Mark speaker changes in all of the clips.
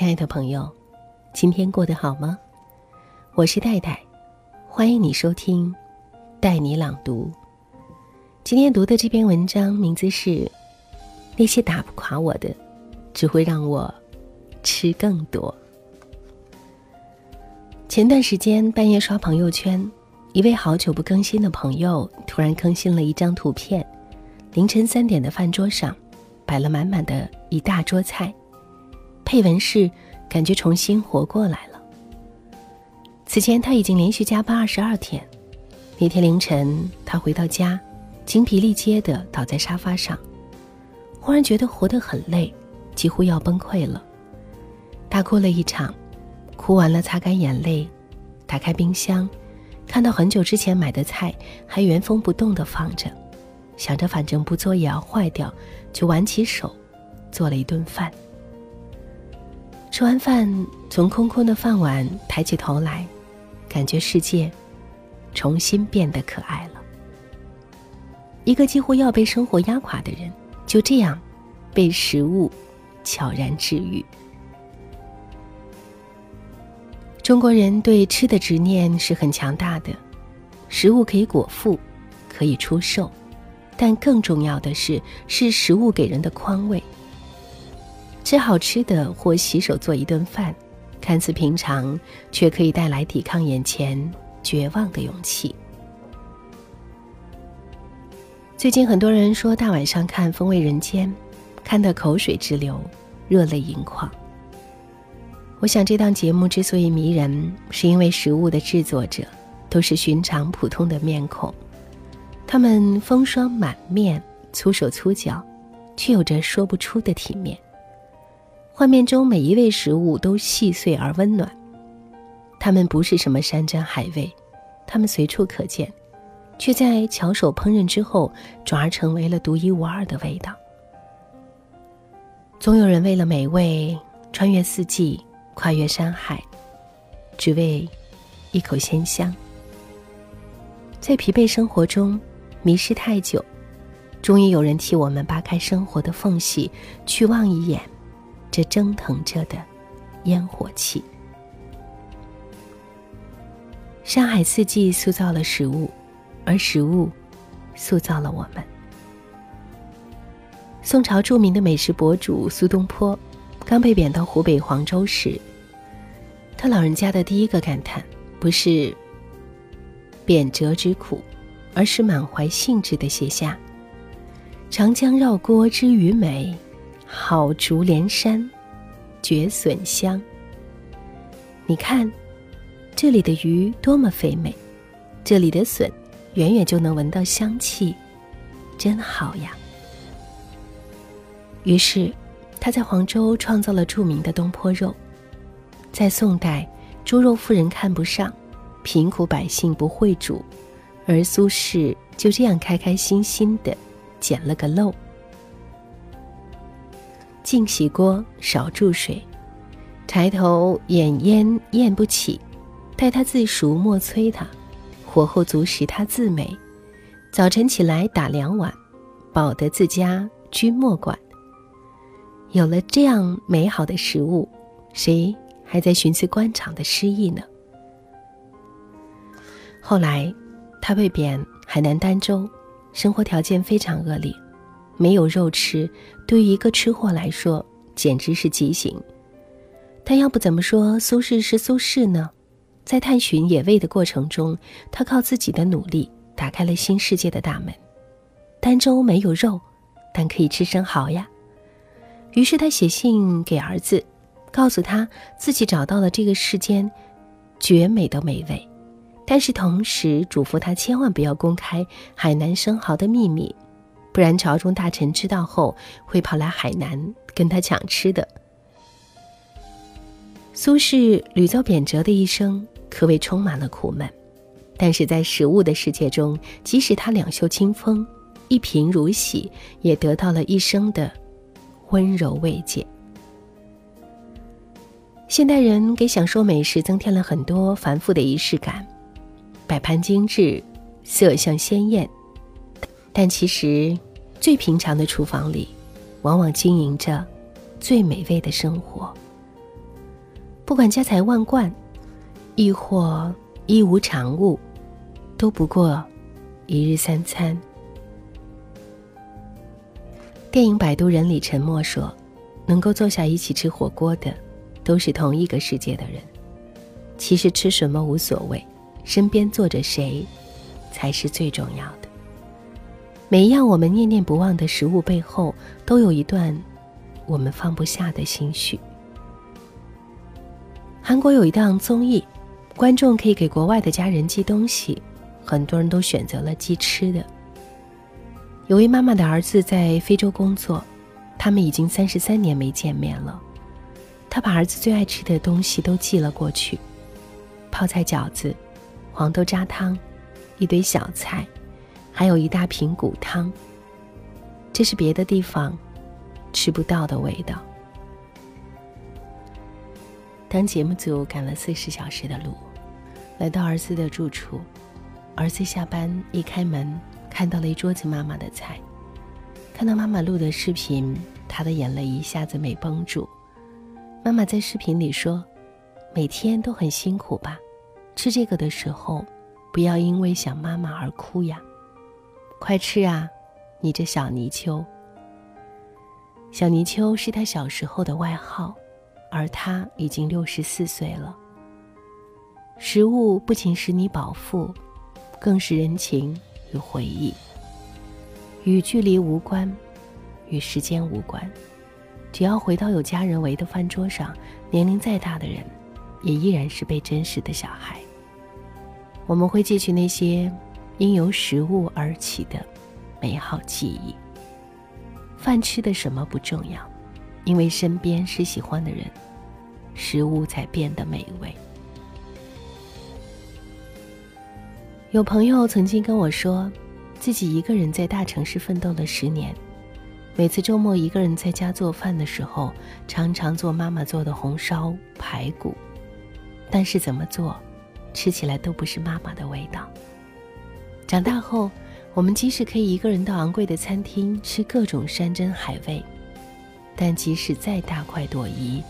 Speaker 1: 亲爱的朋友，今天过得好吗？我是戴戴，欢迎你收听《带你朗读》。今天读的这篇文章名字是《那些打不垮我的，只会让我吃更多》。前段时间半夜刷朋友圈，一位好久不更新的朋友突然更新了一张图片：凌晨三点的饭桌上，摆了满满的一大桌菜。配文是：“感觉重新活过来了。”此前他已经连续加班二十二天。那天凌晨，他回到家，精疲力竭的倒在沙发上，忽然觉得活得很累，几乎要崩溃了。大哭了一场，哭完了擦干眼泪，打开冰箱，看到很久之前买的菜还原封不动的放着，想着反正不做也要坏掉，就挽起手，做了一顿饭。吃完饭，从空空的饭碗抬起头来，感觉世界重新变得可爱了。一个几乎要被生活压垮的人，就这样被食物悄然治愈。中国人对吃的执念是很强大的，食物可以果腹，可以出售，但更重要的是，是食物给人的宽慰。吃好吃的或洗手做一顿饭，看似平常，却可以带来抵抗眼前绝望的勇气。最近很多人说大晚上看《风味人间》，看得口水直流，热泪盈眶。我想这档节目之所以迷人，是因为食物的制作者都是寻常普通的面孔，他们风霜满面、粗手粗脚，却有着说不出的体面。画面中每一位食物都细碎而温暖，它们不是什么山珍海味，它们随处可见，却在巧手烹饪之后转而成为了独一无二的味道。总有人为了美味穿越四季，跨越山海，只为一口鲜香。在疲惫生活中迷失太久，终于有人替我们扒开生活的缝隙，去望一眼。这蒸腾着的烟火气，山海四季塑造了食物，而食物塑造了我们。宋朝著名的美食博主苏东坡，刚被贬到湖北黄州时，他老人家的第一个感叹不是贬谪之苦，而是满怀兴致的写下：“长江绕郭知鱼美。”好竹连山，绝笋香。你看，这里的鱼多么肥美，这里的笋远远就能闻到香气，真好呀。于是，他在黄州创造了著名的东坡肉。在宋代，猪肉富人看不上，贫苦百姓不会煮，而苏轼就这样开开心心的捡了个漏。净洗锅，少注水，柴头掩烟咽不起，待他自熟莫催他，火候足时他自美。早晨起来打两碗，饱得自家君莫管。有了这样美好的食物，谁还在寻思官场的失意呢？后来，他被贬海南儋州，生活条件非常恶劣。没有肉吃，对于一个吃货来说简直是极刑。但要不怎么说苏轼是苏轼呢？在探寻野味的过程中，他靠自己的努力打开了新世界的大门。儋州没有肉，但可以吃生蚝呀。于是他写信给儿子，告诉他自己找到了这个世间绝美的美味，但是同时嘱咐他千万不要公开海南生蚝的秘密。不然，朝中大臣知道后会跑来海南跟他抢吃的。苏轼屡遭贬谪的一生，可谓充满了苦闷，但是在食物的世界中，即使他两袖清风，一贫如洗，也得到了一生的温柔慰藉。现代人给享受美食增添了很多繁复的仪式感，摆盘精致，色相鲜艳。但其实，最平常的厨房里，往往经营着最美味的生活。不管家财万贯，亦或一无长物，都不过一日三餐。电影《摆渡人》里，沉默说：“能够坐下一起吃火锅的，都是同一个世界的人。其实吃什么无所谓，身边坐着谁，才是最重要的。每一样我们念念不忘的食物背后，都有一段我们放不下的心绪。”韩国有一档综艺，观众可以给国外的家人寄东西，很多人都选择了寄吃的。有位妈妈的儿子在非洲工作，他们已经三十三年没见面了。他把儿子最爱吃的东西都寄了过去：泡菜饺子、黄豆渣汤、一堆小菜，还有一大瓶骨汤。这是别的地方吃不到的味道。当节目组赶了四十小时的路，来到儿子的住处，儿子下班一开门。看到了一桌子妈妈的菜，看到妈妈录的视频，他的眼泪一下子没绷住。妈妈在视频里说：“每天都很辛苦吧？吃这个的时候，不要因为想妈妈而哭呀！快吃啊，你这小泥鳅。”小泥鳅是他小时候的外号，而他已经六十四岁了。食物不仅使你饱腹，更是人情。与回忆，与距离无关，与时间无关。只要回到有家人围的饭桌上，年龄再大的人，也依然是被珍视的小孩。我们会记取那些因由食物而起的美好记忆。饭吃的什么不重要，因为身边是喜欢的人，食物才变得美味。有朋友曾经跟我说，自己一个人在大城市奋斗了十年，每次周末一个人在家做饭的时候，常常做妈妈做的红烧排骨，但是怎么做，吃起来都不是妈妈的味道。长大后，我们即使可以一个人到昂贵的餐厅吃各种山珍海味，但即使再大快朵颐，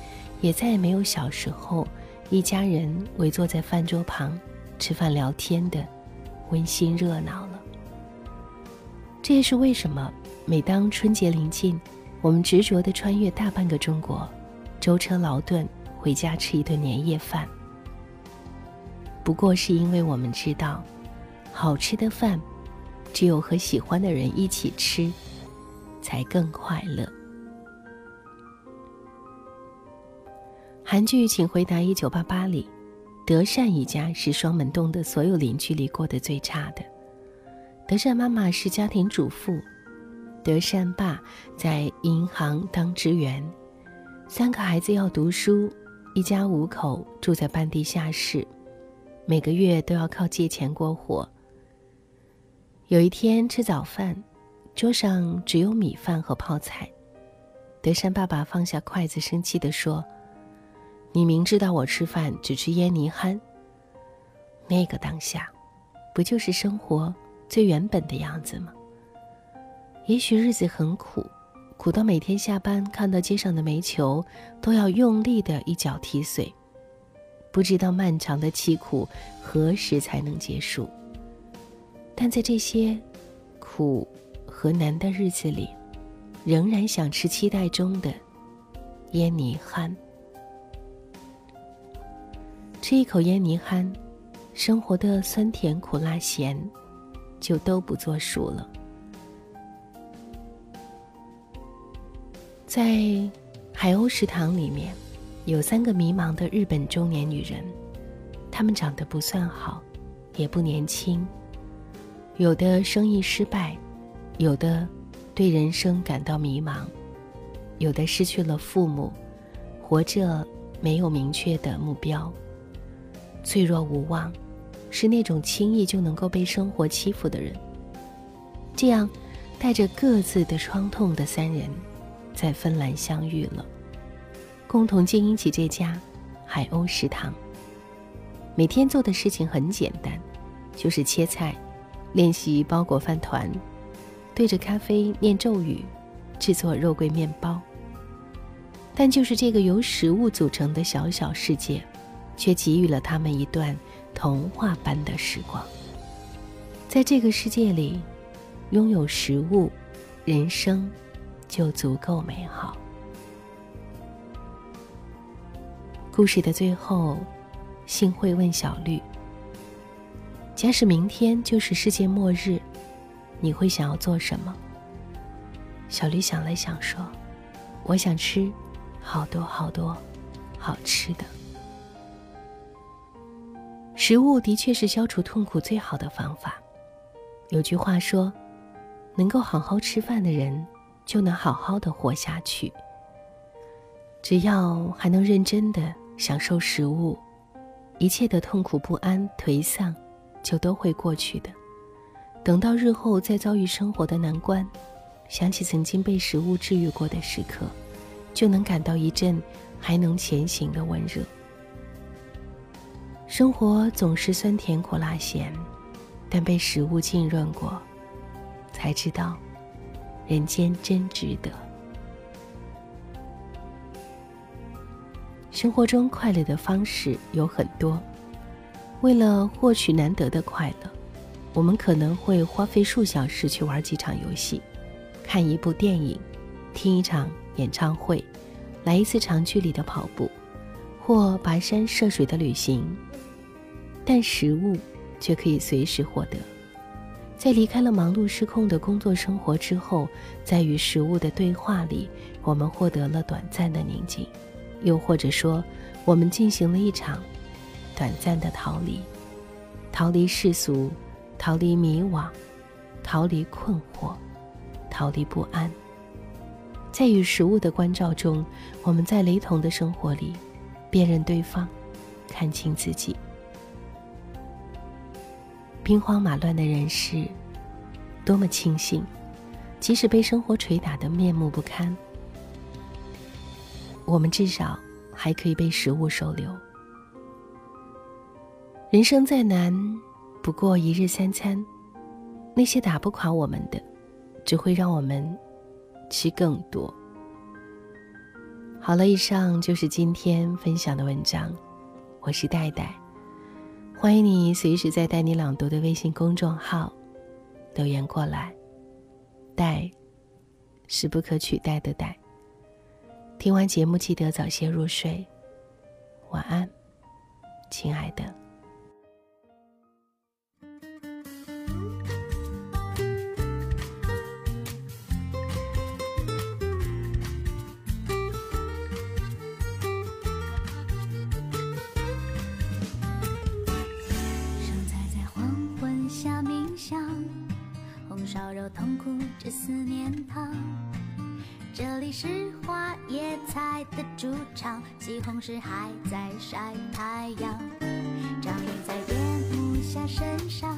Speaker 1: 也再也没有小时候一家人围坐在饭桌旁吃饭聊天的。温馨热闹了。这也是为什么每当春节临近，我们执着地穿越大半个中国，舟车劳顿回家吃一顿年夜饭。不过是因为我们知道，好吃的饭，只有和喜欢的人一起吃，才更快乐。韩剧《请回答一九八八》里。德善一家是双门洞的所有邻居里过得最差的。德善妈妈是家庭主妇，德善爸在银行当职员，三个孩子要读书，一家五口住在半地下室，每个月都要靠借钱过活。有一天吃早饭，桌上只有米饭和泡菜，德善爸爸放下筷子，生气地说。你明知道我吃饭只吃腌泥憨。那个当下，不就是生活最原本的样子吗？也许日子很苦，苦到每天下班看到街上的煤球，都要用力的一脚踢碎。不知道漫长的凄苦何时才能结束。但在这些苦和难的日子里，仍然想吃期待中的烟泥憨。吃一口烟泥憨，生活的酸甜苦辣咸就都不作数了。在海鸥食堂里面，有三个迷茫的日本中年女人，她们长得不算好，也不年轻，有的生意失败，有的对人生感到迷茫，有的失去了父母，活着没有明确的目标。脆弱无望，是那种轻易就能够被生活欺负的人。这样，带着各自的创痛的三人，在芬兰相遇了，共同经营起这家海鸥食堂。每天做的事情很简单，就是切菜、练习包裹饭团、对着咖啡念咒语、制作肉桂面包。但就是这个由食物组成的小小世界，却给予了他们一段童话般的时光。在这个世界里，拥有食物，人生就足够美好。故事的最后，幸会问小绿：“假使明天就是世界末日，你会想要做什么？”小绿想了想说：“我想吃好多好多好吃的。食物的确是消除痛苦最好的方法。有句话说：‘能够好好吃饭的人，就能好好的活下去。’只要还能认真的。”享受食物，一切的痛苦不安、颓丧，就都会过去的。等到日后再遭遇生活的难关，想起曾经被食物治愈过的时刻，就能感到一阵还能前行的温热。生活总是酸甜苦辣咸，但被食物浸润过，才知道人间真值得。生活中快乐的方式有很多，为了获取难得的快乐，我们可能会花费数小时去玩几场游戏，看一部电影，听一场演唱会，来一次长距离的跑步，或跋山涉水的旅行。但食物却可以随时获得，在离开了忙碌失控的工作生活之后，在与食物的对话里，我们获得了短暂的宁静。又或者说，我们进行了一场短暂的逃离，逃离世俗，逃离迷惘，逃离困惑，逃离不安。在与食物的关照中，我们在雷同的生活里辨认对方，看清自己。兵荒马乱的人世，多么庆幸，即使被生活捶打得面目不堪。我们至少还可以被食物收留。人生再难，不过一日三餐。那些打不垮我们的，只会让我们吃更多。好了，以上就是今天分享的文章。我是戴戴，欢迎你随时在带你朗读的微信公众号留言过来。戴是不可取代的戴。听完节目，记得早些入睡，晚安，亲爱的。
Speaker 2: 这思念汤。这里是花椰菜的主场，西红柿还在晒太阳。章鱼在夜幕下身上，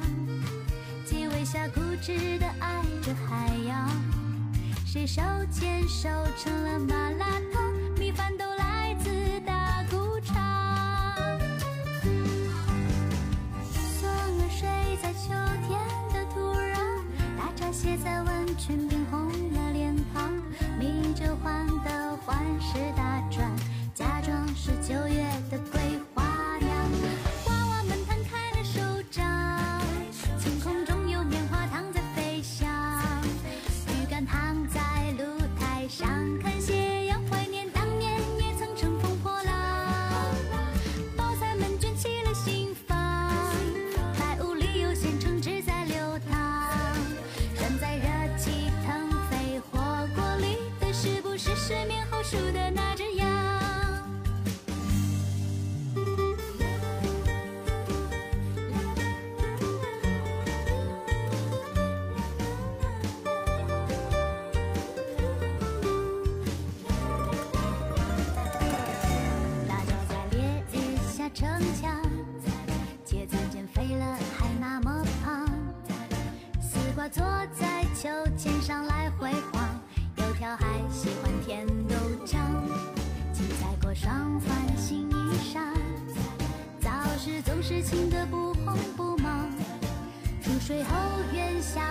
Speaker 2: 鸡尾虾固执的爱着海洋。谁手牵手成了麻辣烫？在坐在秋千上来回晃，油条还喜欢甜豆浆。鸡仔裹双翻新衣裳，早市总是清得不慌不忙。出水后元宵